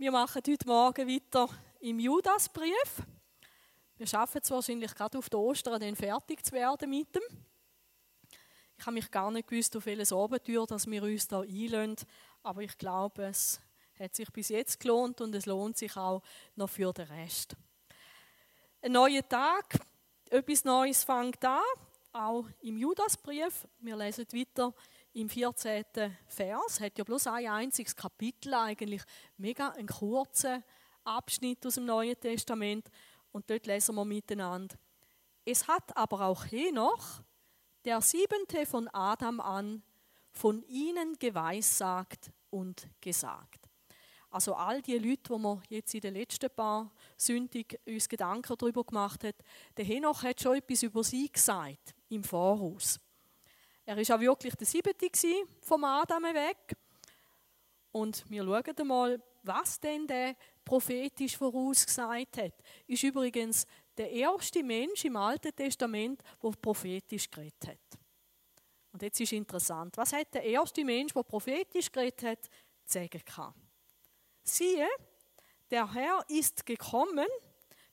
Wir machen heute Morgen weiter im Judasbrief. Wir schaffen es wahrscheinlich gerade auf die Ostern, dann fertig zu werden mit dem. Ich habe mich gar nicht gewusst, auf welches Abenteuer dass wir uns da einlösen, aber ich glaube, es hat sich bis jetzt gelohnt und es lohnt sich auch noch für den Rest. Ein neuer Tag, etwas Neues fängt an, auch im Judasbrief. Wir lesen weiter im 14. Vers, hat ja bloß ein einziges Kapitel eigentlich, mega ein kurzer Abschnitt aus dem Neuen Testament und dort lesen wir miteinander. Es hat aber auch Henoch, der siebente von Adam an, von ihnen geweissagt und gesagt. Also all die Leute, wo wir jetzt in den letzten paar Sündig uns Gedanken darüber gemacht haben, der Henoch hat schon etwas über sie gesagt im Voraus. Er war auch wirklich der siebte vom Adam weg. Und wir schauen mal, was denn der prophetisch vorausgesagt hat. Ist übrigens der erste Mensch im Alten Testament, der prophetisch geredet hat. Und jetzt ist interessant, was hat der erste Mensch, der prophetisch geredet hat, sagen gehabt? Siehe, der Herr ist gekommen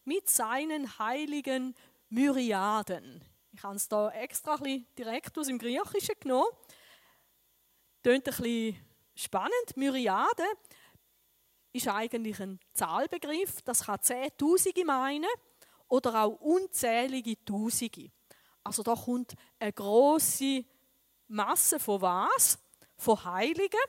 mit seinen heiligen Myriaden. Ich habe es da extra ein bisschen direkt aus dem Griechischen genommen. Tönt ein bisschen spannend. Myriade ist eigentlich ein Zahlbegriff. Das kann Zehntausende meinen oder auch unzählige Tausende. Also da kommt eine große Masse von was? Von Heiligen.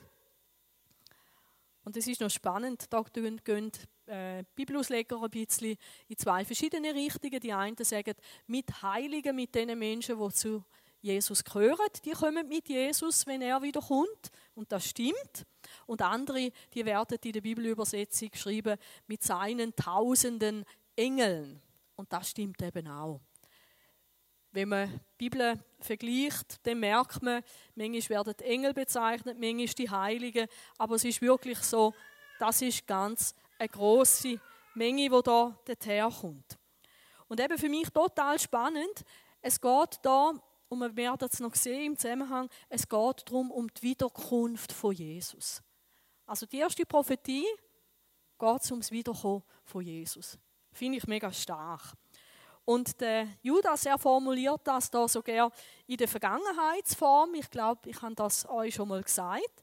Und es ist noch spannend, da gehen äh, Bibelausleger ein bisschen in zwei verschiedene Richtungen. Die einen sagen, mit Heiligen, mit den Menschen, die zu Jesus gehören, die kommen mit Jesus, wenn er wieder kommt. Und das stimmt. Und andere, die werden in der Bibelübersetzung geschrieben, mit seinen tausenden Engeln. Und das stimmt eben auch. Wenn man die Bibel vergleicht, dann merkt man, manchmal werden die Engel bezeichnet, manchmal die Heiligen. Aber es ist wirklich so, das ist ganz eine große Menge, die da herkommt. Und eben für mich total spannend, es geht da, und wir werden es noch sehen im Zusammenhang, es geht darum, um die Wiederkunft von Jesus. Also die erste Prophetie geht ums Wiederkommen von Jesus. Finde ich mega stark. Und der Judas, er formuliert das da sogar in der Vergangenheitsform. Ich glaube, ich habe das euch schon mal gesagt.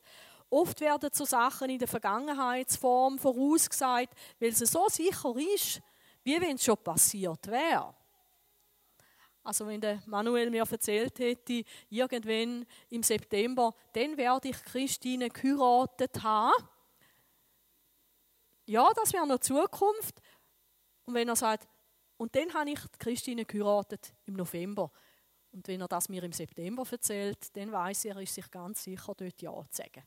Oft werden so Sachen in der Vergangenheitsform vorausgesagt, weil es so sicher ist, wie wenn es schon passiert wäre. Also wenn der Manuel mir erzählt hätte, irgendwann im September, dann werde ich Christine geheiratet haben. Ja, das wäre noch Zukunft. Und wenn er sagt, und dann habe ich Christine geheiratet im November. Und wenn er das mir im September erzählt, dann weiß er, er ist sich ganz sicher, dort Ja zu sagen.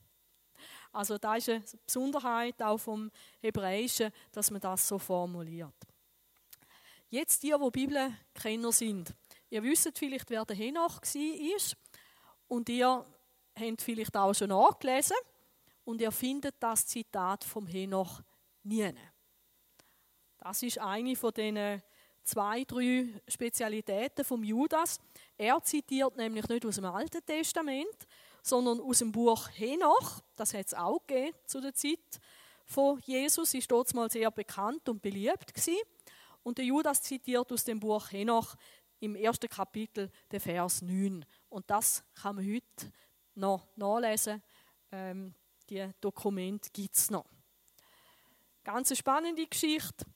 Also da ist eine Besonderheit auch vom Hebräischen, dass man das so formuliert. Jetzt die, die Bibelkenner sind, ihr wisst vielleicht, wer der Henoch war und ihr habt vielleicht auch schon nachgelesen und ihr findet das Zitat vom Henoch nie. Das ist eine von den zwei, drei Spezialitäten vom Judas. Er zitiert nämlich nicht aus dem Alten Testament, sondern aus dem Buch Henoch. Das hat es auch gegeben zu der Zeit von Jesus. Ist dort mal sehr bekannt und beliebt gewesen. Und der Judas zitiert aus dem Buch Henoch im ersten Kapitel den Vers 9. Und das kann man heute noch nachlesen. Ähm, die Dokumente gibt es noch. Ganz eine spannende Geschichte.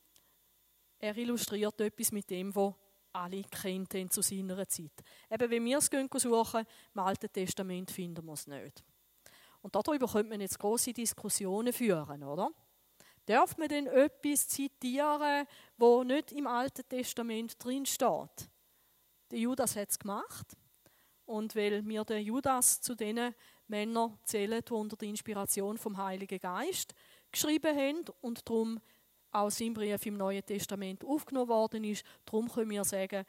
Er illustriert etwas mit dem, was alle kennt zu seiner Zeit. Eben, wenn wir es suchen, im Alten Testament finden wir es nicht. Und darüber könnte man jetzt große Diskussionen führen, oder? Darf man denn etwas zitieren, wo nicht im Alten Testament drin steht? Der Judas hat es gemacht. Und weil wir den Judas zu den Männern zählen, die unter der Inspiration vom Heiligen Geist geschrieben haben und darum auch sein Brief im Neuen Testament aufgenommen worden ist. Darum können wir sagen,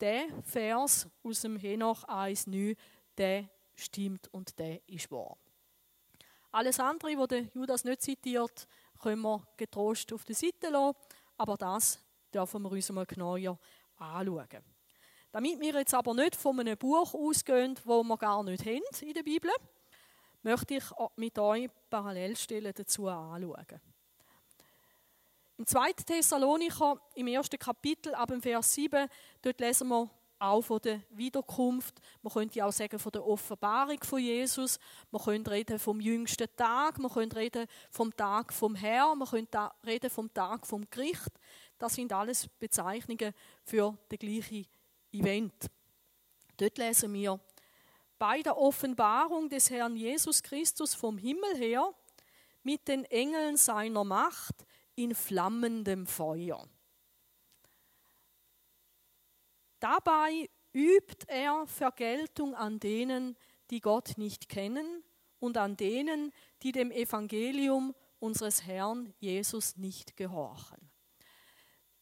der Vers aus dem Henoch 1,9, der stimmt und der ist wahr. Alles andere, was Judas nicht zitiert, können wir getrost auf der Seite lassen, aber das dürfen wir uns mal genauer anschauen. Damit wir jetzt aber nicht von einem Buch ausgehen, wo wir gar nicht haben in der Bibel, möchte ich mit euch Parallelstellen dazu anschauen. Im 2. Thessalonicher, im ersten Kapitel, ab dem Vers 7, dort lesen wir auch von der Wiederkunft. Man könnte auch sagen von der Offenbarung von Jesus. Man könnte reden vom jüngsten Tag. Man könnte reden vom Tag vom Herrn. Man könnte reden vom Tag vom Gericht. Das sind alles Bezeichnungen für das gleiche Event. Dort lesen wir, bei der Offenbarung des Herrn Jesus Christus vom Himmel her mit den Engeln seiner Macht in flammendem Feuer. Dabei übt er Vergeltung an denen, die Gott nicht kennen und an denen, die dem Evangelium unseres Herrn Jesus nicht gehorchen.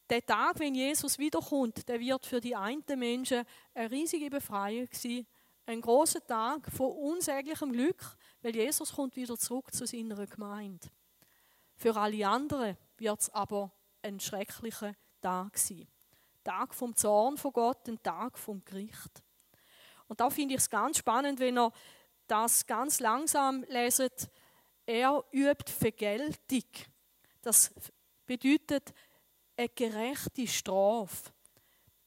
Der Tag, wenn Jesus wiederkommt, der wird für die einen Menschen eine riesige Befreiung sein, ein großer Tag von unsäglichem Glück, weil Jesus kommt wieder zurück zu seiner Gemeinde. Für alle anderen wird es aber ein schrecklicher Tag sein. Tag vom Zorn von Gott, ein Tag vom Gericht. Und da finde ich es ganz spannend, wenn ihr das ganz langsam leset. Er übt Vergeltung. Das bedeutet eine gerechte Strafe.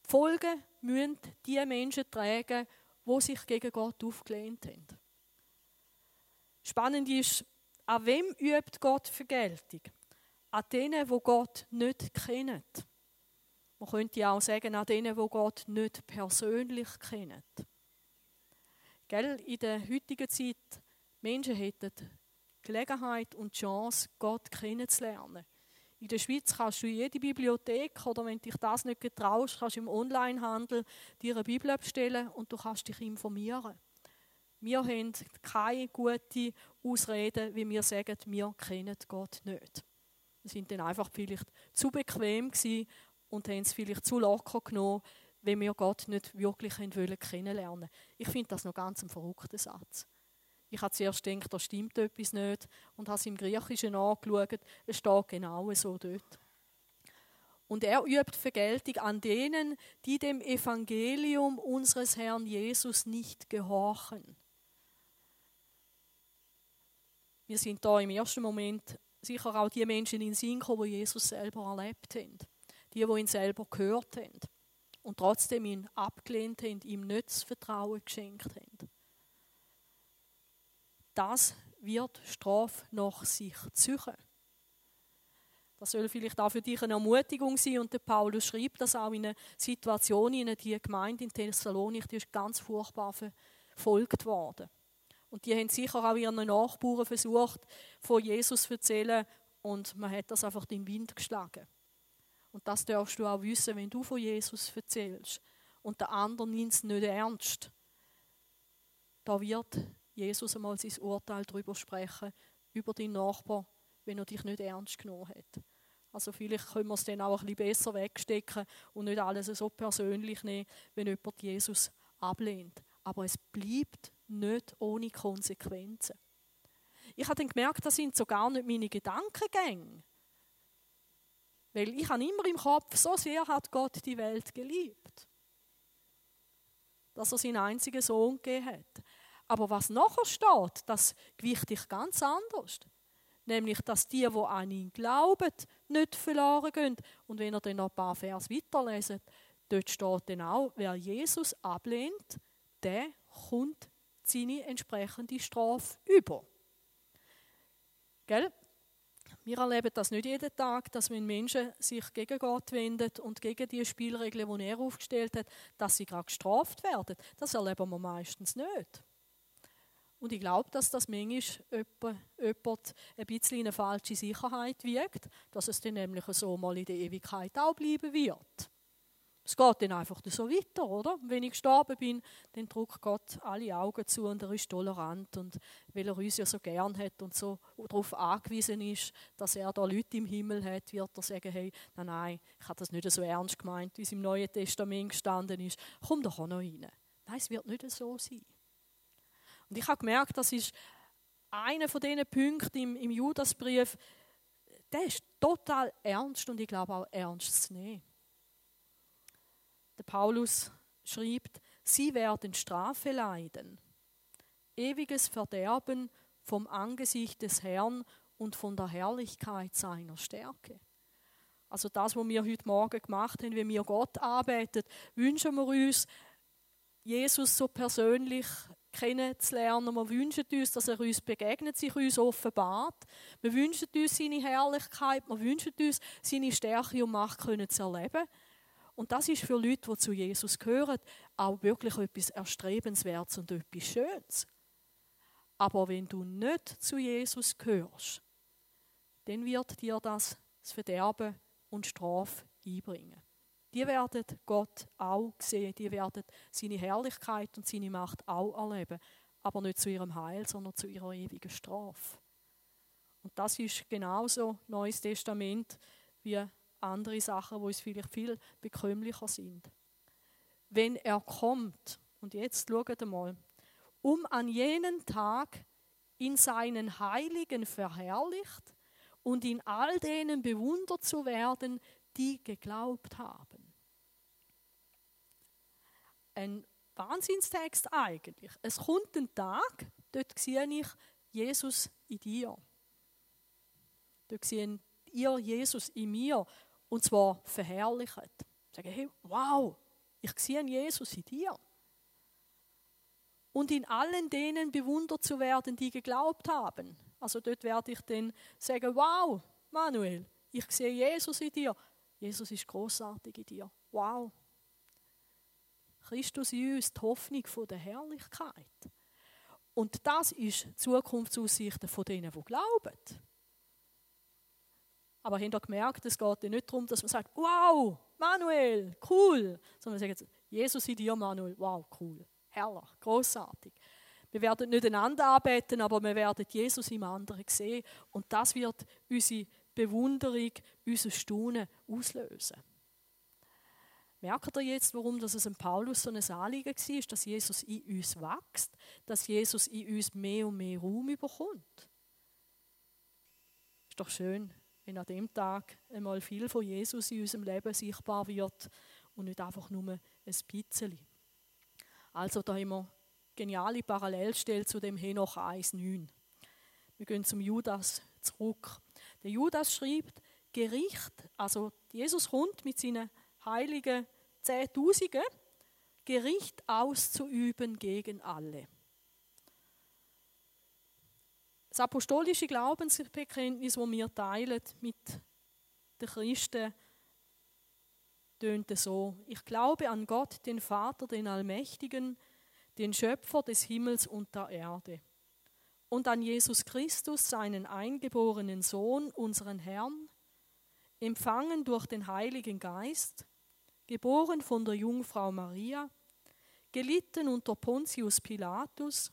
Die Folgen müssen die Menschen tragen, die sich gegen Gott aufgelehnt haben. Spannend ist, an wem übt Gott Vergeltung? An denen, wo Gott nicht kennen. Man könnte auch sagen, an denen, wo Gott nicht persönlich kennen. Gell? In der heutigen Zeit, Menschen hätten Gelegenheit und Chance, Gott kennenzulernen. In der Schweiz kannst du jede Bibliothek oder wenn dich das nicht getraust, kannst du im Onlinehandel dir eine Bibel bestellen und du kannst dich informieren. Wir haben keine gute Ausrede, wie wir sagen, wir kennen Gott nicht. Sind dann einfach vielleicht zu bequem gewesen und haben es vielleicht zu locker genommen, wenn wir Gott nicht wirklich kennenlernen wollen. Ich finde das noch ganz ein verrückter Satz. Ich habe zuerst gedacht, da stimmt etwas nicht und habe es im Griechischen angeschaut. Es steht genau so dort. Und er übt Vergeltung an denen, die dem Evangelium unseres Herrn Jesus nicht gehorchen. Wir sind da im ersten Moment sicher auch die Menschen in Sinn gekommen, die Jesus selber erlebt haben die, die ihn selber gehört haben und trotzdem ihn abgelehnt haben, ihm nicht das Vertrauen geschenkt haben. Das wird Strafe nach sich ziehen. Das soll vielleicht auch für dich eine Ermutigung sein. Und der Paulus schreibt das auch in einer Situation, in die Gemeinde in Thessalonik, die ist ganz furchtbar verfolgt worden. Und die haben sicher auch ihren Nachbarn versucht, von Jesus zu erzählen. Und man hat das einfach in den Wind geschlagen. Und das darfst du auch wissen, wenn du von Jesus erzählst und der andere nimmt es nicht ernst. Da wird Jesus einmal sein Urteil darüber sprechen, über deinen Nachbar, wenn er dich nicht ernst genommen hat. Also vielleicht können wir es dann auch ein bisschen besser wegstecken und nicht alles so persönlich nehmen, wenn jemand Jesus ablehnt. Aber es bleibt nicht ohne Konsequenzen. Ich habe dann gemerkt, das sind so gar nicht meine Gedankengänge. Weil ich habe immer im Kopf, so sehr hat Gott die Welt geliebt, dass er seinen einzigen Sohn gegeben hat. Aber was nachher steht, das gewicht ich ganz anders. Nämlich, dass die, die an ihn glauben, nicht verloren gehen. Und wenn ihr dann noch ein paar Vers weiterlesen, dort steht dann auch, wer Jesus ablehnt, der kommt seine entsprechende Strafe über. Gell? Wir erleben das nicht jeden Tag, dass wenn Menschen sich gegen Gott wenden und gegen die Spielregeln, die er aufgestellt hat, dass sie gerade gestraft werden. Das erleben wir meistens nicht. Und ich glaube, dass das manchmal jemand ein bisschen in eine falsche Sicherheit wiegt, dass es dann nämlich so mal in der Ewigkeit auch bleiben wird. Es geht dann einfach so weiter, oder? Wenn ich gestorben bin, dann drückt Gott alle Augen zu und er ist tolerant und weil er uns ja so gern hat und so darauf angewiesen ist, dass er da Leute im Himmel hat, wird er sagen, hey, nein, nein, ich habe das nicht so ernst gemeint, wie es im Neuen Testament gestanden ist. Komm doch auch noch rein. Nein, es wird nicht so sein. Und ich habe gemerkt, das ist einer von diesen Punkten im, im Judasbrief, der ist total ernst und ich glaube auch ernst zu nehmen. Der Paulus schreibt, sie werden Strafe leiden, ewiges Verderben vom Angesicht des Herrn und von der Herrlichkeit seiner Stärke. Also das, was wir heute Morgen gemacht haben, wie wir Gott arbeiten, wünschen wir uns, Jesus so persönlich kennenzulernen. Wir wünschen uns, dass er uns begegnet, sich uns offenbart. Wir wünschen uns seine Herrlichkeit, wir wünschen uns, seine Stärke und Macht zu erleben. Und das ist für Leute, die zu Jesus gehören, auch wirklich etwas Erstrebenswertes und etwas Schönes. Aber wenn du nicht zu Jesus gehörst, dann wird dir das das Verderben und Strafe einbringen. Die werden Gott auch sehen, die werden seine Herrlichkeit und seine Macht auch erleben, aber nicht zu ihrem Heil, sondern zu ihrer ewigen Strafe. Und das ist genauso Neues Testament wie andere Sachen, wo es vielleicht viel bekömmlicher sind. Wenn er kommt, und jetzt schaut mal, um an jenen Tag in seinen Heiligen verherrlicht und in all denen bewundert zu werden, die geglaubt haben. Ein Wahnsinnstext eigentlich. Es kommt ein Tag, dort sehe ich Jesus in dir. Dort sehe ihr Jesus in mir und zwar verherrlicht. Sagen, hey, wow, ich sehe Jesus in dir. Und in allen denen bewundert zu werden, die geglaubt haben. Also dort werde ich dann sagen, wow, Manuel, ich sehe Jesus in dir. Jesus ist großartig in dir. Wow. Christus in uns, die Hoffnung der Herrlichkeit. Und das ist die Zukunftsaussichten von denen, die glauben. Aber habt ihr gemerkt, es geht nicht darum, dass man sagt, wow, Manuel, cool. Sondern man sagt, Jesus in dir, Manuel, wow, cool, herrlich, großartig. Wir werden nicht einander arbeiten, aber wir werden Jesus im anderen sehen. Und das wird unsere Bewunderung, unser Staunen auslösen. Merkt ihr jetzt, warum das es Paulus so ein Anliegen war, dass Jesus in uns wächst, dass Jesus in uns mehr und mehr Raum bekommt? Ist doch schön, wenn an dem Tag einmal viel von Jesus in unserem Leben sichtbar wird und nicht einfach nur ein bisschen. Also da haben wir geniale Parallelstelle zu dem Henoch 1,9. Wir gehen zum Judas zurück. Der Judas schreibt, Gericht, also Jesus kommt mit seinen heiligen Zehntausenden, Gericht auszuüben gegen alle. Das apostolische Glaubensbekenntnis, das wir teilen mit den Christen, tönt so: Ich glaube an Gott, den Vater, den Allmächtigen, den Schöpfer des Himmels und der Erde, und an Jesus Christus, seinen eingeborenen Sohn, unseren Herrn, empfangen durch den Heiligen Geist, geboren von der Jungfrau Maria, gelitten unter Pontius Pilatus,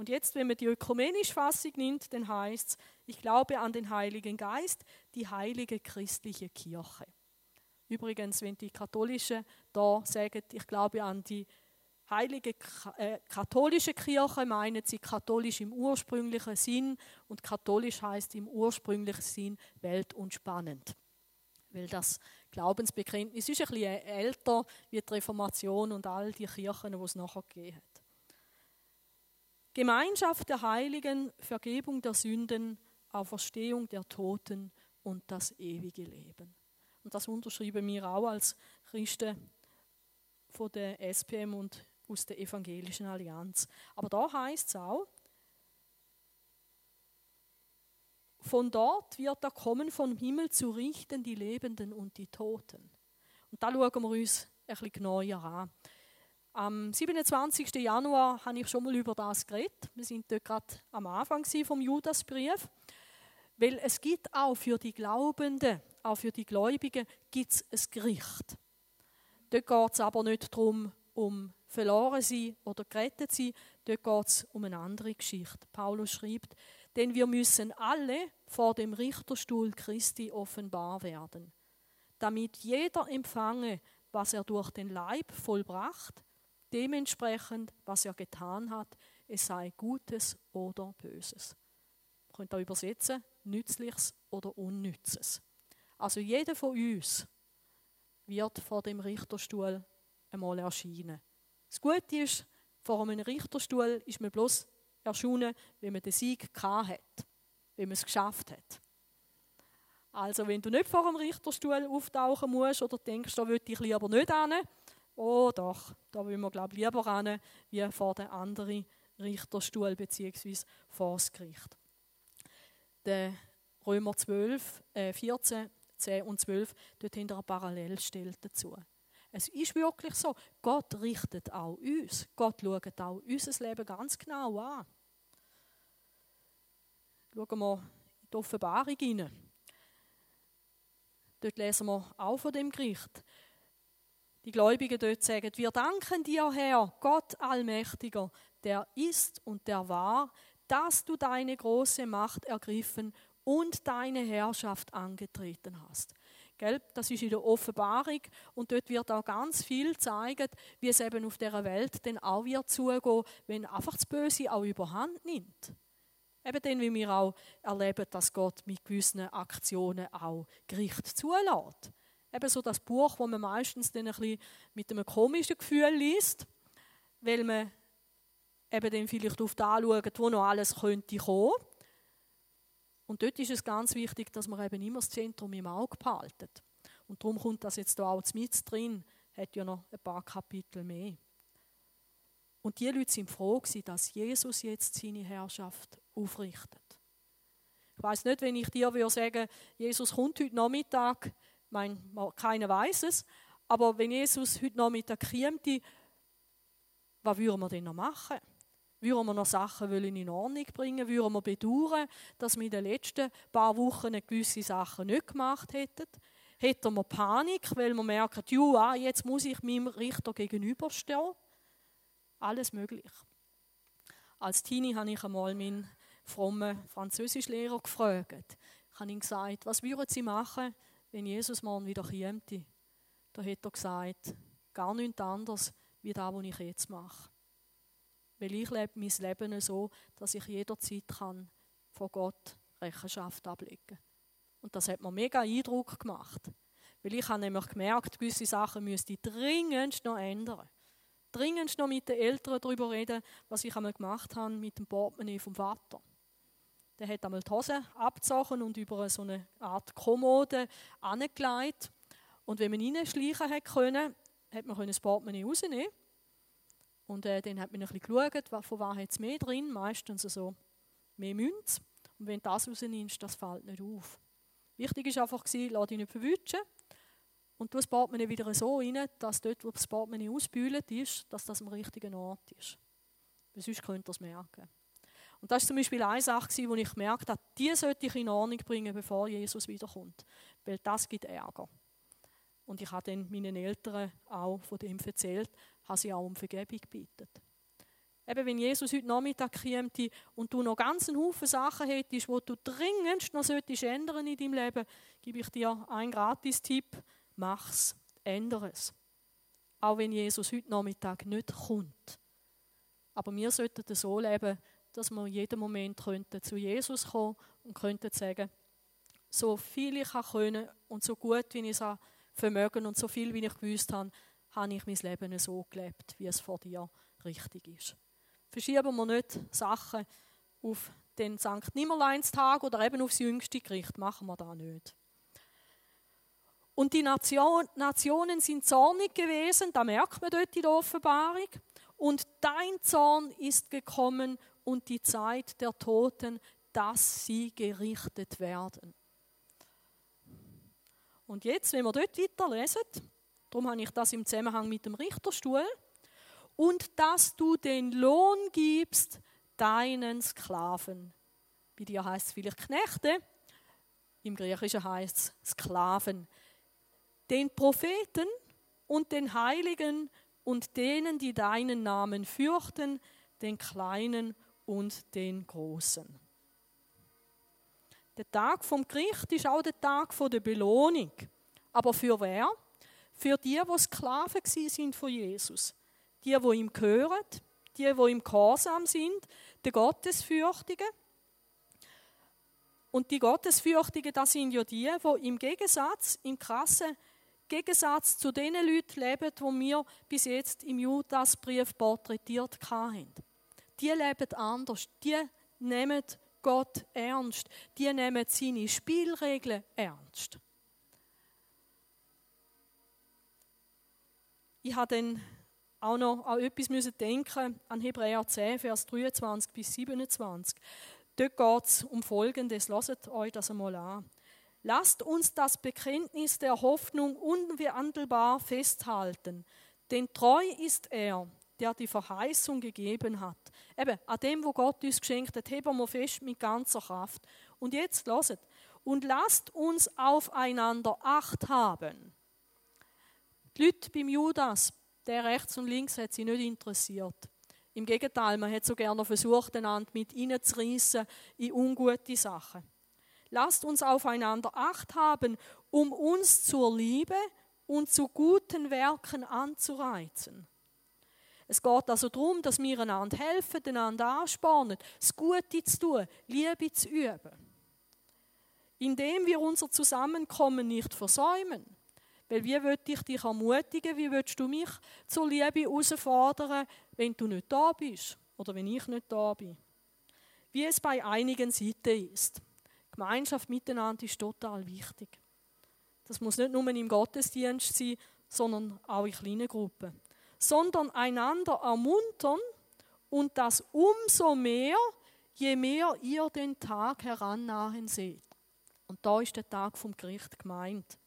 Und jetzt, wenn man die ökumenische Fassung nimmt, dann heißt es, ich glaube an den Heiligen Geist, die heilige christliche Kirche. Übrigens, wenn die Katholischen da sagen, ich glaube an die heilige äh, katholische Kirche meinen sie katholisch im ursprünglichen Sinn und katholisch heißt im ursprünglichen Sinn welt- und spannend. Weil das Glaubensbekenntnis ist ein bisschen älter wie die Reformation und all die Kirchen, die es nachher gegeben hat. Gemeinschaft der Heiligen, Vergebung der Sünden, Auferstehung der Toten und das ewige Leben. Und das unterschreiben wir auch als Christen von der SPM und aus der evangelischen Allianz. Aber da heißt es auch, von dort wird er kommen vom Himmel zu richten die Lebenden und die Toten. Und da schauen wir uns ein bisschen genauer an. Am 27. Januar habe ich schon mal über das geredet. Wir sind dort gerade am Anfang vom Judasbrief. Weil es gibt auch für die Glaubenden, auch für die Gläubigen, gibt es ein Gericht. Dort geht es aber nicht darum, um verloren sein oder gerettet sein, dort geht es um eine andere Geschichte. Paulus schreibt, denn wir müssen alle vor dem Richterstuhl Christi offenbar werden, damit jeder empfange, was er durch den Leib vollbracht, dementsprechend, was er getan hat, es sei Gutes oder Böses. Man könnte auch übersetzen, Nützliches oder Unnützes. Also jeder von uns wird vor dem Richterstuhl einmal erscheinen. Das Gute ist, vor einem Richterstuhl ist man bloß erschienen, wenn man den Sieg hat, wenn man es geschafft hat. Also wenn du nicht vor dem Richterstuhl auftauchen musst oder denkst, da würde ich lieber nicht hin, oh doch, da will man glaube lieber hin, wie vor dem anderen Richterstuhl bzw. vor das Gericht. Der Römer 12, äh 14, 10 und 12, dort wir eine Parallelstelle dazu. Es ist wirklich so, Gott richtet auch uns. Gott schaut auch unser Leben ganz genau an. Schauen wir in die Offenbarung hinein. Dort lesen wir auch von dem Gericht. Die Gläubigen dort sagen, wir danken dir, Herr, Gott Allmächtiger, der ist und der war, dass du deine große Macht ergriffen und deine Herrschaft angetreten hast. Gell? Das ist in der Offenbarung und dort wird auch ganz viel zeigen, wie es eben auf der Welt dann auch wird zugehen, wenn einfach das Böse auch überhand nimmt. Eben dann, wie wir auch erleben, dass Gott mit gewissen Aktionen auch Gericht zulässt. Eben so das Buch, wo man meistens dann ein bisschen mit einem komischen Gefühl liest, weil man eben dann vielleicht auf das anschaut, wo noch alles könnte kommen. Und dort ist es ganz wichtig, dass man eben immer das Zentrum im Auge behaltet. Und darum kommt das jetzt da auch mit drin, hat ja noch ein paar Kapitel mehr. Und die Leute sind froh dass Jesus jetzt seine Herrschaft aufrichtet. Ich weiß nicht, wenn ich dir würde sagen, Jesus kommt heute Nachmittag, ich meine, keiner weiß es, aber wenn Jesus heute Nachmittag käme, was würden wir denn noch machen? Würden wir noch Sachen in Ordnung bringen? Würden wir bedauern, dass wir in den letzten paar Wochen gewisse Sachen nicht gemacht hätten? Hätten wir Panik, weil wir merken, ja, jetzt muss ich meinem Richter gegenüberstehen? Alles möglich. Als Teenie habe ich einmal meinen frommen Französischlehrer gefragt. Ich habe ihm gesagt, was würden Sie machen, wenn Jesus morgen wieder käme? Da hat er gesagt, gar nichts anderes, wie das, was ich jetzt mache. Weil ich lebe mein Leben so, dass ich jederzeit kann vor Gott Rechenschaft ablegen kann. Und das hat mir mega Eindruck gemacht. Weil ich habe nämlich gemerkt, gewisse Sachen müsste ich dringend noch ändern dringend noch mit den Eltern darüber reden, was ich einmal gemacht habe mit dem Portemonnaie vom Vater. Der hat einmal die Hose abgezogen und über so eine Art Kommode angelegt. Und wenn man reinschleichen konnte, hat man das Portemonnaie rausnehmen Und äh, dann hat man ein bisschen geschaut, von was hat es mehr drin, meistens so mehr Münz. Und wenn das rausnimmst, das fällt nicht auf. Wichtig war einfach, lass dich nicht verwutschen und du das Portemonnaie wieder so rein, dass dort, wo das Portemonnaie ausbühlt ist, dass das am richtigen Ort ist. Weil sonst könnt ihr es merken. Und das war zum Beispiel eine Sache, wo ich gemerkt habe, die sollte ich in Ordnung bringen, bevor Jesus wiederkommt. Weil das gibt Ärger. Und ich habe dann meinen Eltern auch von dem erzählt, habe sie auch um Vergebung gebeten. Eben, wenn Jesus heute Nachmittag käme und du noch ganz einen Haufen Sachen hättest, die du dringendst noch solltest ändern in deinem Leben, gebe ich dir einen Gratis-Tipp mach's, ändere es. Auch wenn Jesus heute Nachmittag nicht kommt. Aber wir sollten so leben, dass wir jeden Moment könnten zu Jesus kommen und könnten sagen, so viel ich können und so gut, wie ich es vermögen und so viel, wie ich gewusst habe, habe ich mein Leben so gelebt, wie es vor dir richtig ist. Verschieben wir nicht Sachen auf den St. Nimmerleinstag oder eben aufs jüngste Gericht. Machen wir das nicht. Und die Nation, Nationen sind zornig gewesen, da merkt man dort in der Offenbarung. Und dein Zorn ist gekommen und die Zeit der Toten, dass sie gerichtet werden. Und jetzt, wenn wir dort weiterlesen, darum habe ich das im Zusammenhang mit dem Richterstuhl, und dass du den Lohn gibst deinen Sklaven. Bei dir heißt es vielleicht Knechte, im Griechischen heißt es Sklaven den Propheten und den Heiligen und denen, die deinen Namen fürchten, den Kleinen und den Großen. Der Tag vom Gericht ist auch der Tag der Belohnung. Aber für wer? Für die, die Sklaven sind von Jesus. Die, die ihm gehören, die, die ihm gehorsam sind, die Gottesfürchtigen. Und die Gottesfürchtigen, das sind ja die, die im Gegensatz, im krassen Gegensatz zu den Leuten leben, die wir bis jetzt im Judasbrief porträtiert haben. Die leben anders. Die nehmen Gott ernst. Die nehmen seine Spielregeln ernst. Ich habe dann auch noch an etwas müssen denken, an Hebräer 10, Vers 23 bis 27. Dort geht es um Folgendes. Lasst euch das einmal an. Lasst uns das Bekenntnis der Hoffnung unwandelbar festhalten, denn treu ist er, der die Verheißung gegeben hat. Eben, an dem, wo Gott uns geschenkt hat, heben wir fest mit ganzer Kraft. Und jetzt lasst, und lasst uns aufeinander Acht haben. Die Leute beim Judas, der rechts und links, hat sie nicht interessiert. Im Gegenteil, man hat so gerne versucht, einander mit reinzureissen in ungute Sachen. Lasst uns aufeinander Acht haben, um uns zur Liebe und zu guten Werken anzureizen. Es geht also darum, dass wir einander helfen, einander anspornen, das Gute zu tun, Liebe zu üben. Indem wir unser Zusammenkommen nicht versäumen. Weil wie will ich dich ermutigen, wie willst du mich zur Liebe herausfordern, wenn du nicht da bist oder wenn ich nicht da bin? Wie es bei einigen Seiten ist. Gemeinschaft miteinander ist total wichtig. Das muss nicht nur im Gottesdienst sein, sondern auch in kleinen Gruppen sondern einander ermuntern und das umso mehr, je mehr ihr den Tag herannahen seht. Und da ist der Tag vom Gericht gemeint.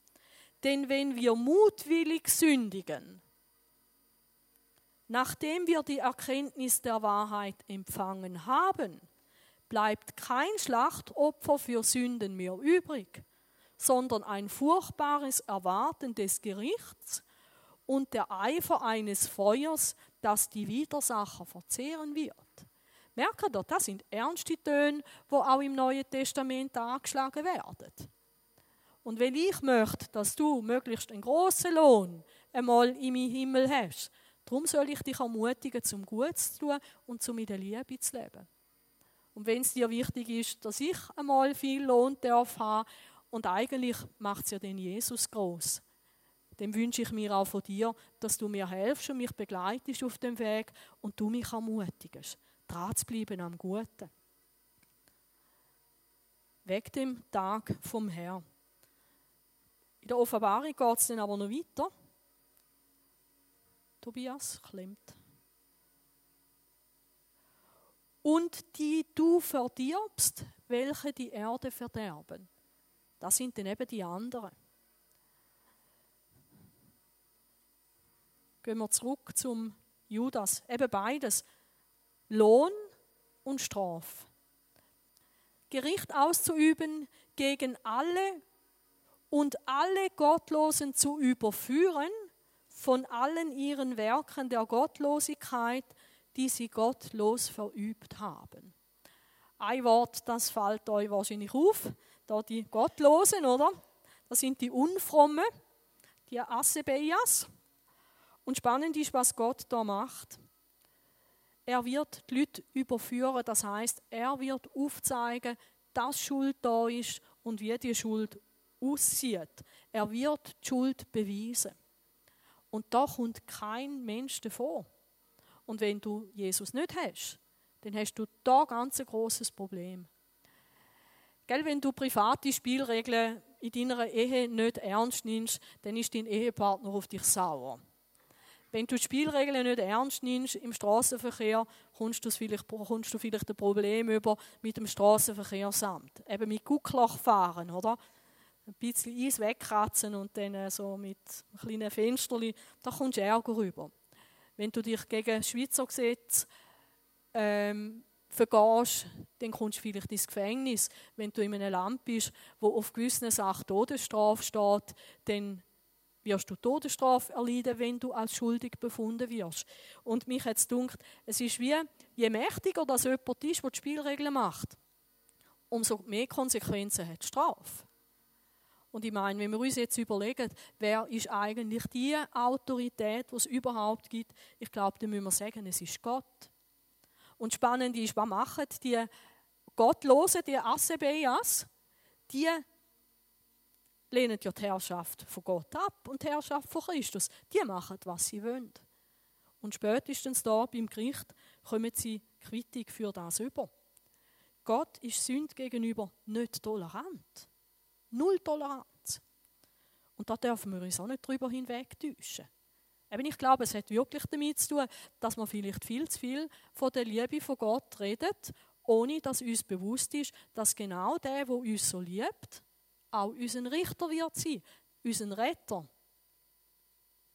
Denn wenn wir mutwillig sündigen, nachdem wir die Erkenntnis der Wahrheit empfangen haben, bleibt kein Schlachtopfer für Sünden mehr übrig, sondern ein furchtbares Erwarten des Gerichts und der Eifer eines Feuers, das die Widersacher verzehren wird. Merken ihr, das sind ernste Töne, wo auch im Neuen Testament angeschlagen werden. Und wenn ich möchte, dass du möglichst einen großen Lohn einmal in meinem Himmel hast, darum soll ich dich ermutigen, zum Gutes zu tun und zum in der Liebe zu leben. Und wenn es dir wichtig ist, dass ich einmal viel Lohn darf haben, und eigentlich macht es ja den Jesus groß dem wünsche ich mir auch von dir, dass du mir helfst und mich begleitest auf dem Weg und du mich ermutigst, dran zu bleiben am Guten. Weg dem Tag vom Herrn. In der Offenbarung geht es dann aber noch weiter. Tobias klemmt. Und die du verdirbst, welche die Erde verderben. Das sind dann eben die anderen. Gehen wir zurück zum Judas. Eben beides. Lohn und Straf. Gericht auszuüben gegen alle und alle Gottlosen zu überführen von allen ihren Werken der Gottlosigkeit, die sie gottlos verübt haben. Ein Wort, das fällt euch wahrscheinlich auf, da die Gottlosen, oder? Das sind die Unfrommen, die Assebeias. Und spannend ist, was Gott da macht. Er wird die Leute überführen, das heißt, er wird aufzeigen, dass Schuld da ist und wie die Schuld aussieht. Er wird die Schuld beweisen. Und da kommt kein Mensch davor. Und wenn du Jesus nicht hast, dann hast du da ganz ein großes Problem. Gell, wenn du private Spielregeln in deiner Ehe nicht ernst nimmst, dann ist dein Ehepartner auf dich sauer. Wenn du die Spielregeln nicht ernst nimmst im Straßenverkehr, kommst du vielleicht, kommst du vielleicht ein Problem über mit dem Straßenverkehrsamt. Eben mit Guckloch fahren, oder? Ein bisschen Eis wegkratzen und dann so mit kleinen Fenstern, da kommst du Ärger rüber. Wenn du dich gegen Schweizer Gesetz ähm, vergehst, dann kommst du vielleicht ins Gefängnis. Wenn du in einem Land bist, wo auf gewissen Sachen Todesstrafe steht, dann wirst du Todesstrafe erleiden, wenn du als schuldig befunden wirst. Und mich hat es gedacht, es ist wie, je mächtiger das jemand ist, der die Spielregeln macht, umso mehr Konsequenzen hat die Strafe. Und ich meine, wenn wir uns jetzt überlegen, wer ist eigentlich die Autorität, die es überhaupt gibt, ich glaube, dann müssen wir sagen, es ist Gott. Und spannend ist, was machen die Gottlosen, die Assebeias? Die lehnen ja die Herrschaft von Gott ab und die Herrschaft von Christus. Die machen, was sie wollen. Und spätestens da beim Gericht kommen sie Kritik für das über. Gott ist Sünd gegenüber nicht tolerant. Null Toleranz. Und da dürfen wir uns auch nicht drüber hinwegtäuschen. Eben, ich glaube, es hat wirklich damit zu tun, dass man vielleicht viel zu viel von der Liebe von Gott redet, ohne dass uns bewusst ist, dass genau der, der uns so liebt, auch unser Richter wird sein. Unser Retter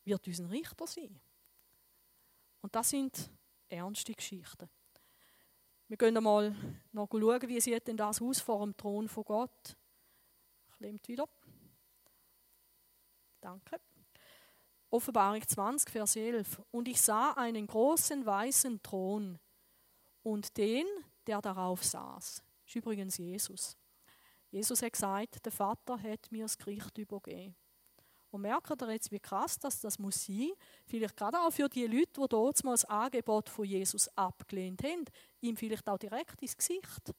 wird unser Richter sein. Und das sind ernste Geschichten. Wir gehen einmal noch schauen, wie sieht denn das aus vor dem Thron von Gott. Klemmt wieder. Danke. Offenbarung 20, Vers 11. Und ich sah einen großen weißen Thron und den, der darauf saß. Das ist übrigens Jesus. Jesus hat gesagt, der Vater hat mir das Gericht übergeben. Und merkt ihr jetzt, wie krass das, das muss sein? Vielleicht gerade auch für die Leute, die dort mal das Angebot von Jesus abgelehnt haben, ihm vielleicht auch direkt ins Gesicht.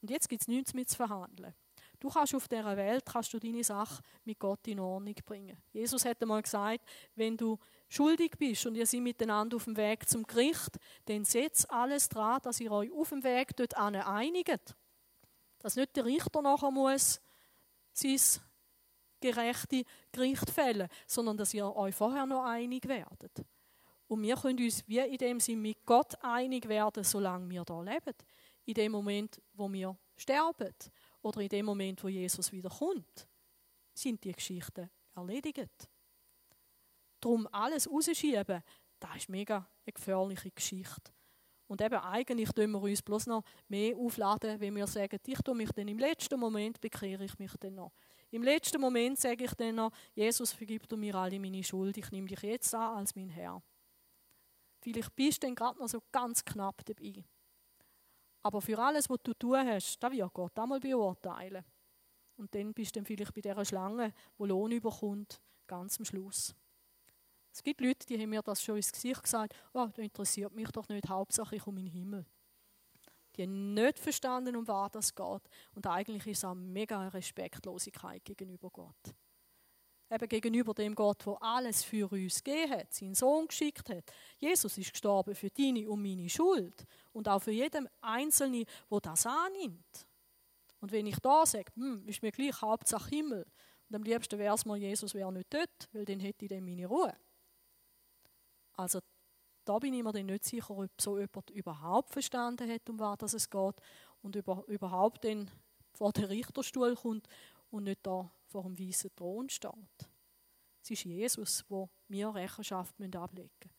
Und jetzt gibt es nichts mehr zu verhandeln. Du kannst auf dieser Welt kannst du deine Sache mit Gott in Ordnung bringen. Jesus hat einmal gesagt, wenn du schuldig bist und ihr seid miteinander auf dem Weg zum Gericht, dann setzt alles dran, dass ihr euch auf dem Weg dort einigt. Dass nicht der Richter nachher muss sein gerechte Gericht fällen, sondern dass ihr euch vorher noch einig werdet. Und wir können uns wie in dem Sinn mit Gott einig werden, solange wir da leben. In dem Moment, wo wir sterben oder in dem Moment, wo Jesus wiederkommt, sind die Geschichten erledigt. Darum alles rausschieben, das ist mega eine gefährliche Geschichte. Und eben eigentlich tun wir uns bloß noch mehr aufladen, wenn wir sagen, ich tue mich dann im letzten Moment, bekehre ich mich dann noch. Im letzten Moment sage ich dann noch, Jesus, vergib du mir alle meine Schuld, ich nehme dich jetzt an als mein Herr. Vielleicht bist du dann gerade noch so ganz knapp dabei. Aber für alles, was du tun hast, da wird Gott einmal beurteilen. Und dann bist du dann vielleicht bei dieser Schlange, wo Lohn überkommt, ganz am Schluss. Es gibt Leute, die haben mir das schon ins Gesicht gesagt, oh, das interessiert mich doch nicht, Hauptsache ich komme in den Himmel. Die haben nicht verstanden, um was das geht. Und eigentlich ist es eine mega Respektlosigkeit gegenüber Gott. Eben gegenüber dem Gott, der alles für uns gegeben hat, seinen Sohn geschickt hat. Jesus ist gestorben für deine und meine Schuld. Und auch für jeden Einzelnen, der das annimmt. Und wenn ich da sage, hm, ist mir gleich Hauptsache Himmel, und am liebsten wäre es mal, Jesus wäre nicht dort, weil dann hätte ich dann meine Ruhe. Also da bin ich mir dann nicht sicher, ob so jemand überhaupt verstanden hat, um was es geht und über, überhaupt dann vor den Richterstuhl kommt und nicht da vor dem weißen Thron steht. Es ist Jesus, wo wir Rechenschaft ablegen müssen.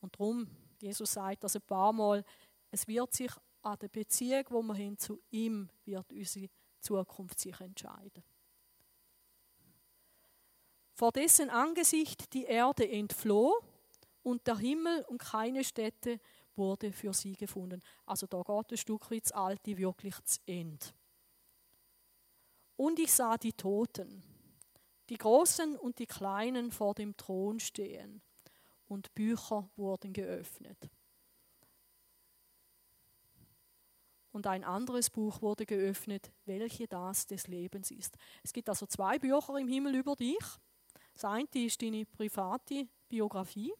Und darum, Jesus sagt das ein paar Mal, es wird sich an der Beziehung, wo wir hin zu ihm, wird unsere Zukunft sich entscheiden. Vor dessen Angesicht die Erde entfloh und der Himmel und keine Stätte wurde für sie gefunden. Also da geht ein Stück weit das Alte wirklich zu Ende. Und ich sah die Toten, die Großen und die Kleinen vor dem Thron stehen, und Bücher wurden geöffnet. Und ein anderes Buch wurde geöffnet, welche das des Lebens ist. Es gibt also zwei Bücher im Himmel über dich. Das eine ist deine private Biografie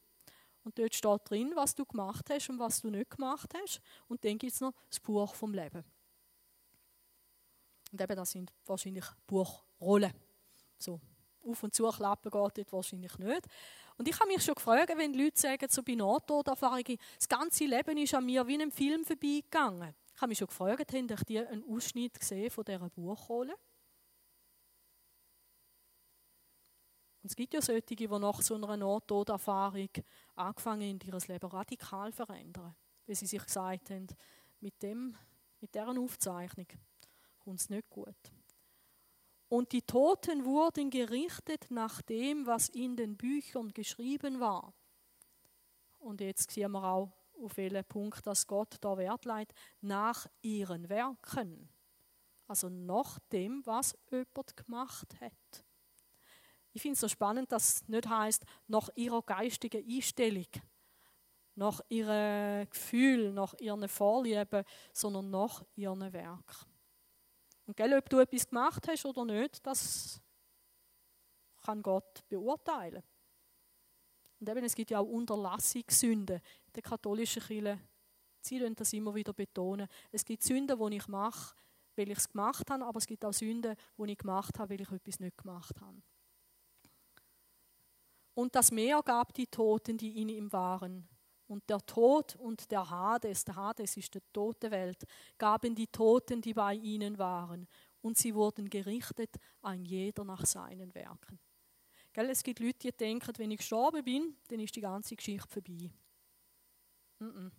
und dort steht drin, was du gemacht hast und was du nicht gemacht hast. Und dann gibt es noch das Buch vom Leben. Und eben, das sind wahrscheinlich Buchrollen. So, auf und zu klappen geht dort wahrscheinlich nicht. Und ich habe mich schon gefragt, wenn Leute sagen, so bei Nahtoderfahrungen, das ganze Leben ist an mir wie in einem Film vorbeigegangen. Ich habe mich schon gefragt, haben die einen Ausschnitt gesehen von dieser Buchrolle? Es gibt ja solche, die nach so einer Nahtoderfahrung angefangen haben, ihr Leben radikal verändern. Weil sie sich gesagt haben, mit, dem, mit dieser Aufzeichnung kommt es nicht gut. Und die Toten wurden gerichtet nach dem, was in den Büchern geschrieben war. Und jetzt sehen wir auch, auf welchen Punkt das Gott da Wert leitet, nach ihren Werken. Also nach dem, was jemand gemacht hat. Ich finde es so spannend, dass es nicht heißt nach ihrer geistigen Einstellung, nach ihrem Gefühl, nach ihren Vorlieben, sondern nach ihren Werk. Und gell, ob du etwas gemacht hast oder nicht, das kann Gott beurteilen. Und eben, es gibt ja auch Unterlassungssünden. Der katholischen Kirche, sie wollen das immer wieder betonen. Es gibt Sünden, die ich mache, weil ich es gemacht habe, aber es gibt auch Sünden, die ich gemacht habe, weil ich etwas nicht gemacht habe. Und das Meer gab die Toten, die in ihm waren. Und der Tod und der Hades, der Hades ist die tote Welt, gaben die Toten, die bei ihnen waren. Und sie wurden gerichtet, ein jeder nach seinen Werken. Gell, es gibt Leute, die denken, wenn ich gestorben bin, dann ist die ganze Geschichte vorbei. Mm -mm.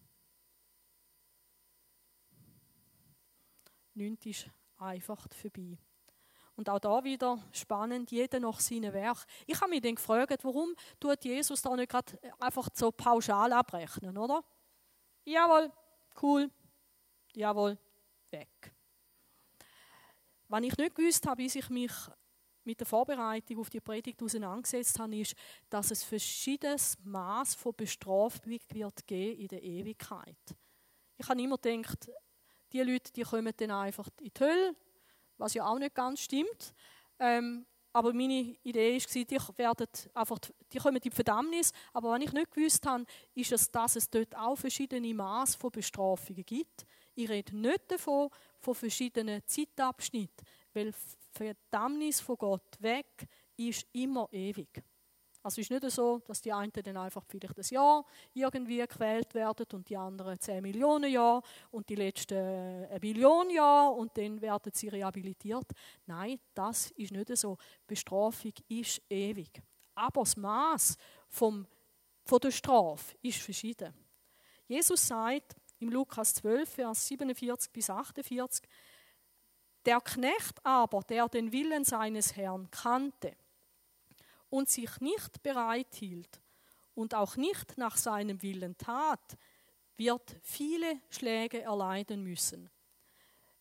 Nichts ist einfach vorbei. Und auch da wieder spannend, jeder nach seinem Werk. Ich habe mich dann gefragt, warum tut Jesus da nicht gerade einfach so pauschal abrechnen, oder? Jawohl, cool, jawohl, weg. Was ich nicht gewusst habe, bis ich mich mit der Vorbereitung auf die Predigt auseinandergesetzt habe, ist, dass es verschiedenes Maß von Bestrafung wird geben in der Ewigkeit. Ich habe immer gedacht, die Leute, die kommen dann einfach in die Hölle, was ja auch nicht ganz stimmt. Ähm, aber meine Idee war, die, werden einfach, die kommen in die Verdammnis. Aber was ich nicht gewusst habe, ist, es, dass es dort auch verschiedene Maß von Bestrafungen gibt. Ich rede nicht davon, von verschiedenen Zeitabschnitten, weil Verdammnis von Gott weg ist immer ewig. Also es ist nicht so, dass die einen dann einfach vielleicht ein Jahr irgendwie gequält werden und die anderen 10 Millionen Jahre und die letzten eine Billion Jahre und dann werden sie rehabilitiert. Nein, das ist nicht so. Bestrafung ist ewig. Aber das Maß vom, von der Strafe ist verschieden. Jesus sagt im Lukas 12, Vers 47 bis 48, der Knecht aber, der den Willen seines Herrn kannte, und sich nicht bereit hielt und auch nicht nach seinem Willen tat, wird viele Schläge erleiden müssen.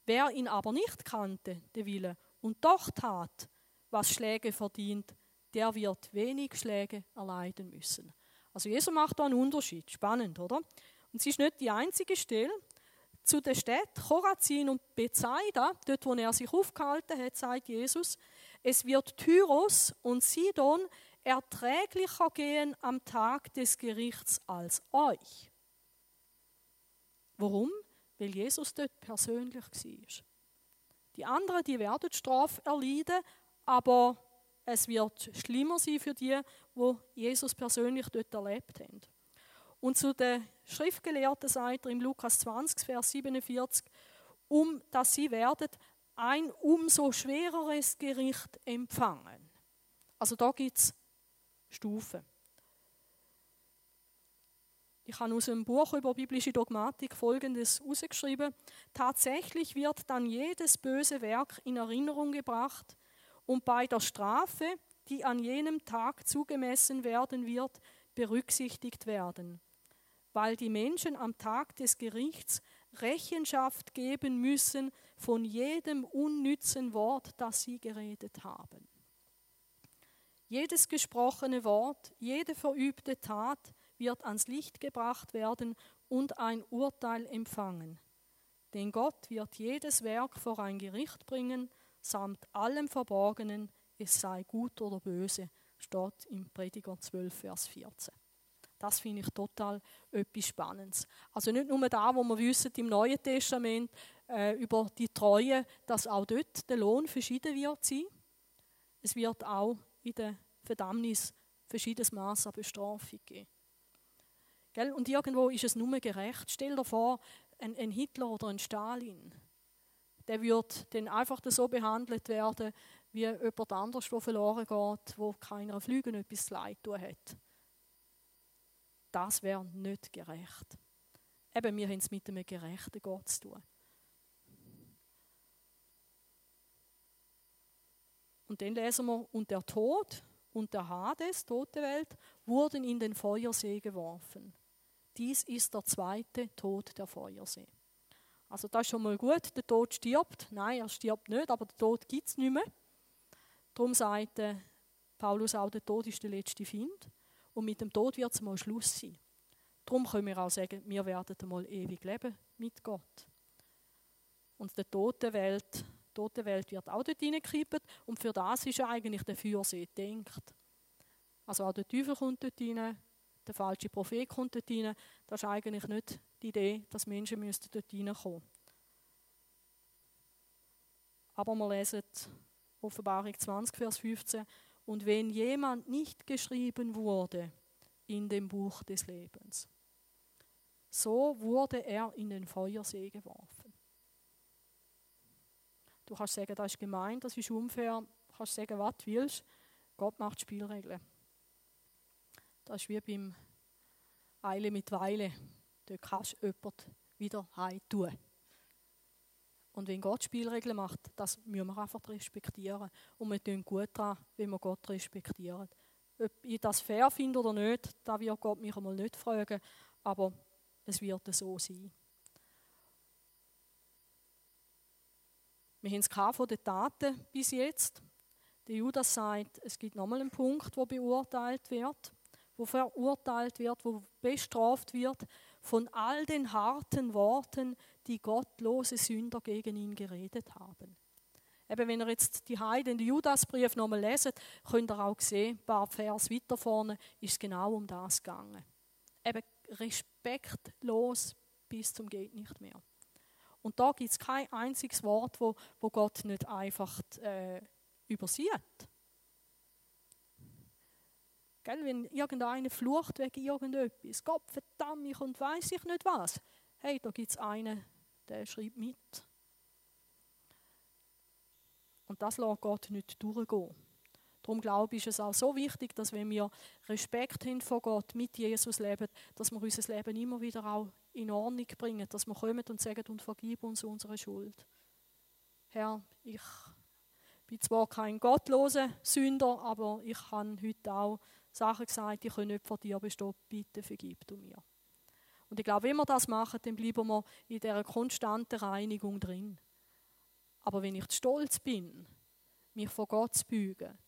Wer ihn aber nicht kannte, der Wille, und doch tat, was Schläge verdient, der wird wenig Schläge erleiden müssen. Also Jesus macht da einen Unterschied. Spannend, oder? Und es ist nicht die einzige Stelle. Zu der Stadt Chorazin und Bethsaida, dort wo er sich aufgehalten hat, sagt Jesus, es wird Tyros und Sidon erträglicher gehen am Tag des Gerichts als euch. Warum? Weil Jesus dort persönlich war. Die anderen, die werden Strafe erleiden, aber es wird schlimmer sein für die, wo Jesus persönlich dort erlebt haben. Und zu den Schriftgelehrten sagt er im Lukas 20, Vers 47, um dass sie werden ein umso schwereres Gericht empfangen. Also da gibt es Stufen. Ich habe aus einem Buch über biblische Dogmatik Folgendes herausgeschrieben. Tatsächlich wird dann jedes böse Werk in Erinnerung gebracht und bei der Strafe, die an jenem Tag zugemessen werden wird, berücksichtigt werden, weil die Menschen am Tag des Gerichts Rechenschaft geben müssen von jedem unnützen Wort, das sie geredet haben. Jedes gesprochene Wort, jede verübte Tat wird ans Licht gebracht werden und ein Urteil empfangen. Denn Gott wird jedes Werk vor ein Gericht bringen, samt allem Verborgenen, es sei gut oder böse, steht im Prediger 12, Vers 14. Das finde ich total etwas Spannendes. Also nicht nur da, wo wir wissen im Neuen Testament äh, über die Treue, dass auch dort der Lohn verschieden wird sein. Es wird auch in der Verdammnis verschiedenes Maß an Bestrafung geben. Gell? Und irgendwo ist es nur gerecht. Stell dir vor, ein, ein Hitler oder ein Stalin, der wird dann einfach so behandelt werden, wie jemand anders, der verloren geht, wo keiner Flüge etwas leid tun hat das wäre nicht gerecht. Eben, wir haben es mit einem gerechten Gott zu tun. Und dann lesen wir, und der Tod und der Hades, tote Welt, wurden in den Feuersee geworfen. Dies ist der zweite Tod der Feuersee. Also das ist schon mal gut, der Tod stirbt. Nein, er stirbt nicht, aber der Tod gibt es nicht mehr. Darum sagt Paulus auch, der Tod ist der letzte Find. Und mit dem Tod wird es mal Schluss sein. Darum können wir auch sagen, wir werden einmal ewig leben mit Gott. Und die tote Welt, tote Welt wird auch dort hineingekippt. Und für das ist eigentlich der Feuersee gedacht. Also auch der Teufel kommt dort hinein, der falsche Prophet kommt dort hinein. Das ist eigentlich nicht die Idee, dass Menschen müssten dort hineinkommen Aber wir lesen Offenbarung 20, Vers 15. Und wenn jemand nicht geschrieben wurde in dem Buch des Lebens, so wurde er in den Feuersee geworfen. Du kannst sagen, das ist gemein, das ist unfair. Du kannst sagen, was du willst. Gott macht Spielregeln. Das ist wie beim Eile mit Weile. Dort kannst du jemanden wieder heim tun. Und wenn Gott Spielregeln macht, das müssen wir einfach respektieren. Und wir tun gut daran, wenn wir Gott respektieren. Ob ich das fair finde oder nicht, da wird Gott mich einmal nicht fragen. Aber es wird so sein. Wir haben es von den Taten bis jetzt. Der Judas sagt, es gibt nochmal einen Punkt, wo beurteilt wird, wo verurteilt wird, wo bestraft wird von all den harten Worten, die gottlose Sünder gegen ihn geredet haben. Eben, wenn ihr jetzt die Heiden, den Judasbrief nochmal leset, könnt ihr auch sehen, ein paar Vers weiter vorne ist es genau um das gegangen. Eben respektlos bis zum geht nicht mehr. Und da gibt es kein einziges Wort, wo, wo Gott nicht einfach äh, übersieht. Gell, wenn irgendeiner flucht wegen irgendetwas, Gott verdammt mich und weiß ich nicht was. Hey, da gibt es einen, der schreibt mit. Und das lässt Gott nicht durchgehen. Darum glaube ich, ist es auch so wichtig, dass wenn wir Respekt haben vor Gott, mit Jesus leben, dass wir unser Leben immer wieder auch in Ordnung bringen, dass wir kommen und sagen und vergib uns unsere Schuld. Herr, ich bin zwar kein gottloser Sünder, aber ich habe heute auch Sachen gesagt, die können nicht vor dir bestehen. Bitte vergib du mir. Und ich glaube, wenn wir das machen, dann bleiben wir in dieser konstanten Reinigung drin. Aber wenn ich stolz bin, mich vor Gott zu beugen,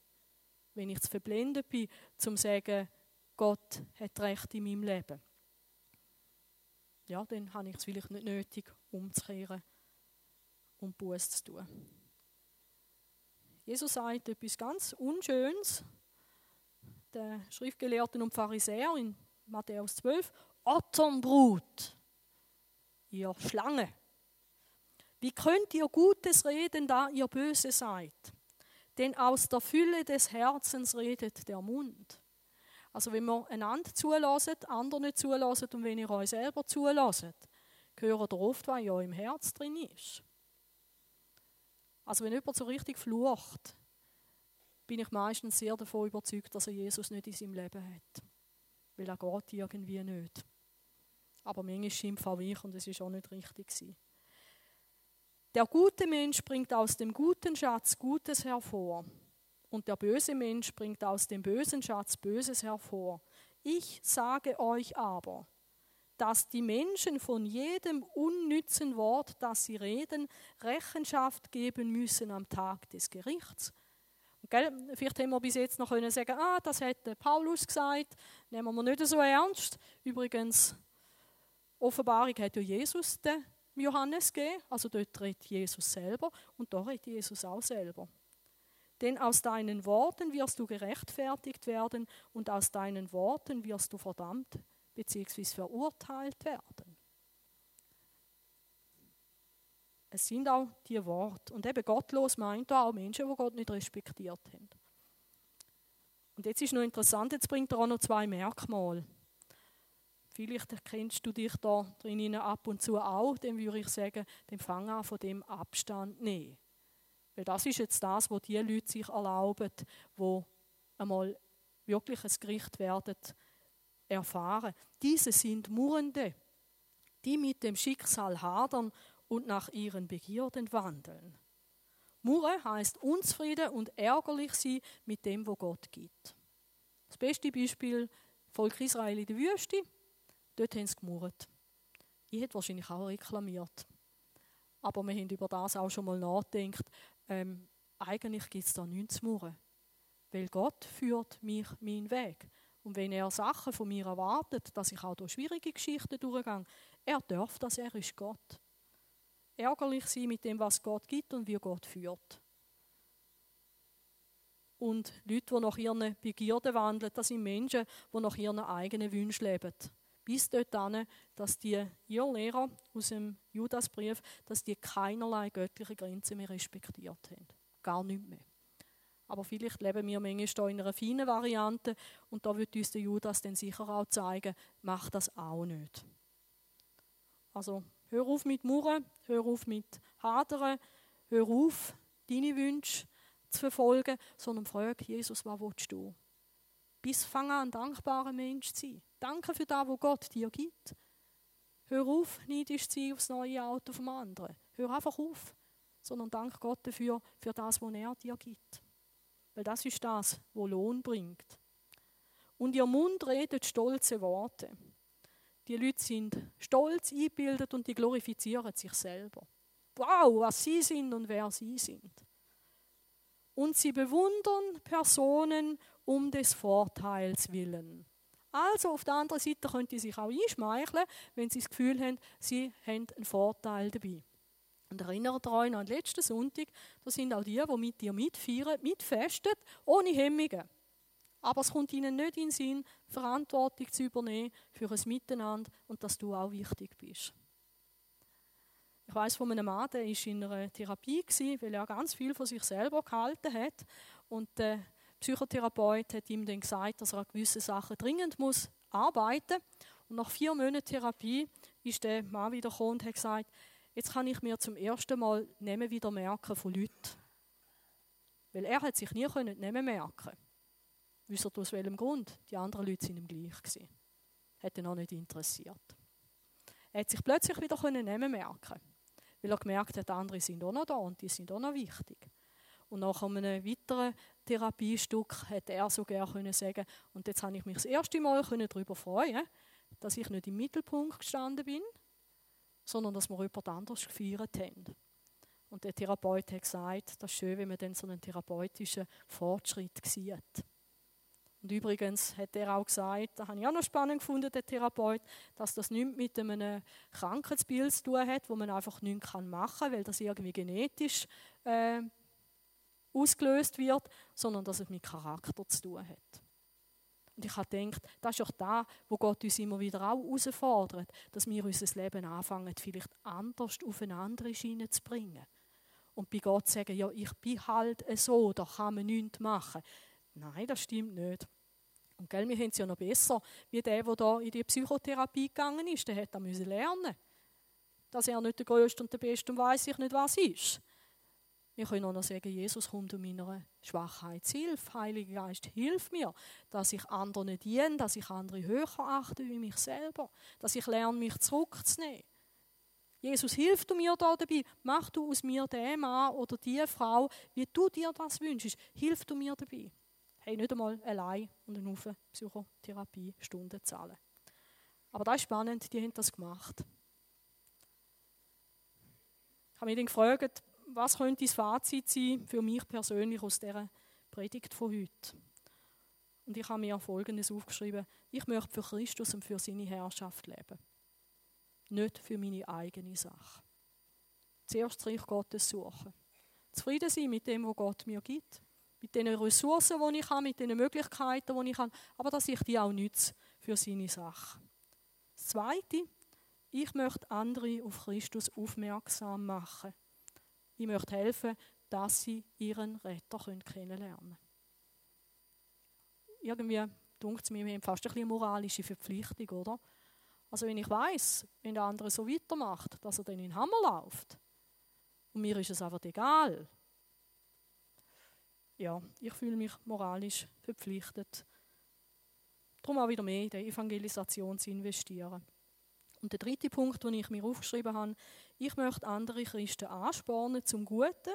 wenn ich zu verblendet bin, zum zu sagen, Gott hat Recht in meinem Leben, ja, dann habe ich es vielleicht nicht nötig, umzukehren und Buß zu tun. Jesus sagt etwas ganz Unschönes, der Schriftgelehrten und Pharisäer in Matthäus 12, Otternbrut, ihr Schlange. Wie könnt ihr Gutes reden, da ihr böse seid? Denn aus der Fülle des Herzens redet der Mund. Also wenn wir einander zulassen, andere nicht zulassen und wenn ihr euch selber zulasst, gehört ihr oft, was in eurem Herz drin ist. Also wenn jemand so richtig flucht, bin ich meistens sehr davon überzeugt, dass er Jesus nicht in seinem Leben hat. Weil er geht irgendwie nicht. Aber manchmal schimpft auch ich und es ist auch nicht richtig gewesen. Der gute Mensch bringt aus dem guten Schatz Gutes hervor und der böse Mensch bringt aus dem bösen Schatz Böses hervor. Ich sage euch aber, dass die Menschen von jedem unnützen Wort, das sie reden, Rechenschaft geben müssen am Tag des Gerichts. Gell? Vielleicht haben wir bis jetzt noch können sagen, ah, das hätte Paulus gesagt, nehmen wir nicht so ernst. Übrigens, Offenbarung hat ja Jesus den Johannes gegeben, also dort redet Jesus selber und da redet Jesus auch selber. Denn aus deinen Worten wirst du gerechtfertigt werden und aus deinen Worten wirst du verdammt bzw. verurteilt werden. Es sind auch die Worte. Und eben gottlos meint er auch Menschen, die Gott nicht respektiert haben. Und jetzt ist noch interessant, jetzt bringt er auch noch zwei Merkmale. Vielleicht kennst du dich da drinnen ab und zu auch, dann würde ich sagen, dann fang an von dem Abstand nehmen. Weil das ist jetzt das, was die Leute sich erlauben, wo einmal wirklich ein Gericht werden erfahren. Diese sind Murrende, die mit dem Schicksal hadern und nach ihren Begierden wandeln. Murre heißt unzufrieden und ärgerlich sein mit dem, was Gott gibt. Das beste Beispiel, Volk Israel in der Wüste, dort haben sie gemurrt. Ich hätte wahrscheinlich auch reklamiert. Aber wir haben über das auch schon mal nachgedacht. Ähm, eigentlich gibt es da nichts zu murren. Weil Gott führt mich meinen Weg. Und wenn er Sachen von mir erwartet, dass ich auch durch schwierige Geschichten durchgehe, er darf das, er ist Gott. Ärgerlich sein mit dem, was Gott gibt und wie Gott führt. Und Leute, die nach ihren Begierden wandeln, das sind Menschen, die nach ihren eigenen Wünschen leben. Bis dorthin, dass die, ihr Lehrer aus dem Judasbrief, dass die keinerlei göttliche Grenzen mehr respektiert haben. Gar nicht mehr. Aber vielleicht leben wir manchmal in einer feinen Variante und da wird uns der Judas dann sicher auch zeigen, macht das auch nicht. Also hör auf mit Murren, hör auf mit Hadern, hör auf, deine Wünsche zu verfolgen, sondern frag Jesus, was willst du? Bis fang an, ein dankbarer Mensch zu sein. Danke für das, was Gott dir gibt. Hör auf, neidisch zu sein aufs neue Auto vom anderen. Hör einfach auf, sondern dank Gott dafür, für das, was er dir gibt. Weil das ist das, was Lohn bringt. Und ihr Mund redet stolze Worte. Die Leute sind stolz eingebildet und die glorifizieren sich selber. Wow, was sie sind und wer sie sind. Und sie bewundern Personen um des Vorteils willen. Also auf der anderen Seite können die sich auch einschmeicheln, wenn sie das Gefühl haben, sie haben einen Vorteil dabei. Und erinnert euch an den letzten Sonntag, das sind auch die, die mit dir mitfeiern, mitfesten, ohne Hemmungen. Aber es kommt ihnen nicht in den Sinn, Verantwortung zu übernehmen für ein Miteinander und dass du auch wichtig bist. Ich weiß von einem Mann, der war in einer Therapie, weil er ganz viel von sich selber gehalten hat. Und der Psychotherapeut hat ihm dann gesagt, dass er an gewissen Sachen dringend muss arbeiten muss. Und nach vier Monaten Therapie ist der Mann wieder gekommen und hat gesagt, jetzt kann ich mir zum ersten Mal Namen wieder merken von Leuten. Weil er hat sich nie können Namen merken Wisst ihr aus welchem Grund? Die anderen Leute waren ihm gleich. Gewesen. Hat ihn auch nicht interessiert. Er hat sich plötzlich wieder Namen merken weil er gemerkt hat, andere sind auch noch da und die sind auch noch wichtig. Und nach einem weiteren Therapiestück hätte er so gerne sagen und jetzt habe ich mich das erste Mal darüber freuen dass ich nicht im Mittelpunkt gestanden bin, sondern dass wir jemand anderes gefeiert haben. Und der Therapeut hat gesagt, das ist schön, wenn man dann so einen therapeutischen Fortschritt sieht. Und übrigens hat er auch gesagt, das habe ich auch noch spannend gefunden, der Therapeut, dass das nichts mit einem Krankheitsbild zu tun hat, wo man einfach nichts machen kann, weil das irgendwie genetisch äh, ausgelöst wird, sondern dass es mit Charakter zu tun hat. Und ich habe gedacht, das ist auch da, wo Gott uns immer wieder auch herausfordert, dass wir unser Leben anfangen, vielleicht anders auf eine andere Schiene zu bringen. Und bei Gott sagen, ja, ich bin halt so, da kann man nichts machen. Nein, das stimmt nicht. Und gell, wir haben es ja noch besser, wie der, der da in die Psychotherapie gegangen ist, der hat da müssen lernen. Dass er nicht der Größte und der Beste und weiß ich nicht, was ist. Wir können auch noch sagen, Jesus kommt um meiner Schwachheit Hilfe. Heiliger Geist, hilf mir, dass ich anderen diene, dass ich andere höher achte wie mich selber, dass ich lerne, mich zurückzunehmen. Jesus, hilf du mir da dabei. Mach du aus mir den Mann oder die Frau, wie du dir das wünschst. Hilf du mir dabei. Hey, nicht einmal allein und einen Haufen Psychotherapiestunden zahlen. Aber das ist spannend, die haben das gemacht. Ich habe mich dann gefragt, was könnte das Fazit sein für mich persönlich aus dieser Predigt von heute? Und ich habe mir Folgendes aufgeschrieben. Ich möchte für Christus und für seine Herrschaft leben. Nicht für meine eigene Sache. Zuerst Reich Gottes suchen. Zufrieden sein mit dem, was Gott mir gibt. Mit den Ressourcen, die ich habe, mit den Möglichkeiten, die ich habe. Aber dass ich die auch nütze für seine Sache. Das Zweite, ich möchte andere auf Christus aufmerksam machen. Ich möchte helfen, dass sie ihren Retter kennenlernen können. Irgendwie dunkt es mir, wir haben fast ein eine moralische Verpflichtung, oder? Also wenn ich weiß, wenn der andere so weitermacht, dass er dann in den Hammer läuft, und mir ist es einfach egal, ja, ich fühle mich moralisch verpflichtet, darum auch wieder mehr in die Evangelisation zu investieren. Und der dritte Punkt, den ich mir aufgeschrieben habe, ich möchte andere Christen anspornen zum Guten,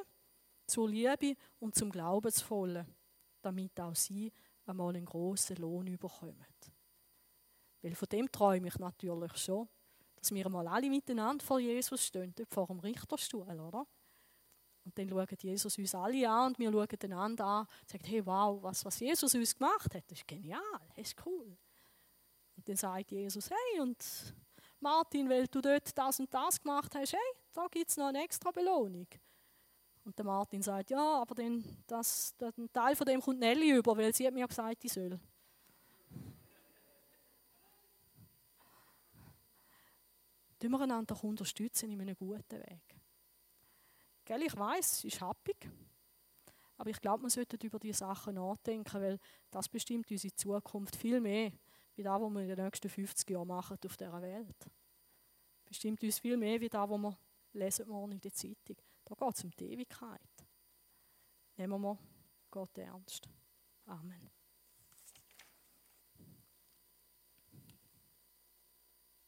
zur Liebe und zum Glaubensvollen, damit auch sie einmal einen grossen Lohn bekommen. Weil von dem träume ich natürlich schon, dass wir mal alle miteinander vor Jesus stehen, vor dem Richterstuhl, oder? Und dann schaut Jesus uns alle an und wir schauen einander an und sagen, hey, wow, was, was Jesus uns gemacht hat, das ist genial, das ist cool. Und dann sagt Jesus, hey, und Martin, weil du dort das und das gemacht hast, hey, da gibt es noch eine extra Belohnung. Und der Martin sagt, ja, aber den, das, ein Teil von dem kommt Nelly über, weil sie hat mir gesagt, ich soll. Tun wir einander unterstützen in einem guten Weg. Gell, ich weiß, es ist happig. Aber ich glaube, wir sollten über diese Sachen nachdenken, weil das bestimmt unsere Zukunft viel mehr, wie das, was wir in den nächsten 50 Jahren machen auf dieser Welt. Bestimmt uns viel mehr, wie das, was wir lesen morgen in der Zeitung. Da geht es um die Ewigkeit. Nehmen wir Gott ernst. Amen.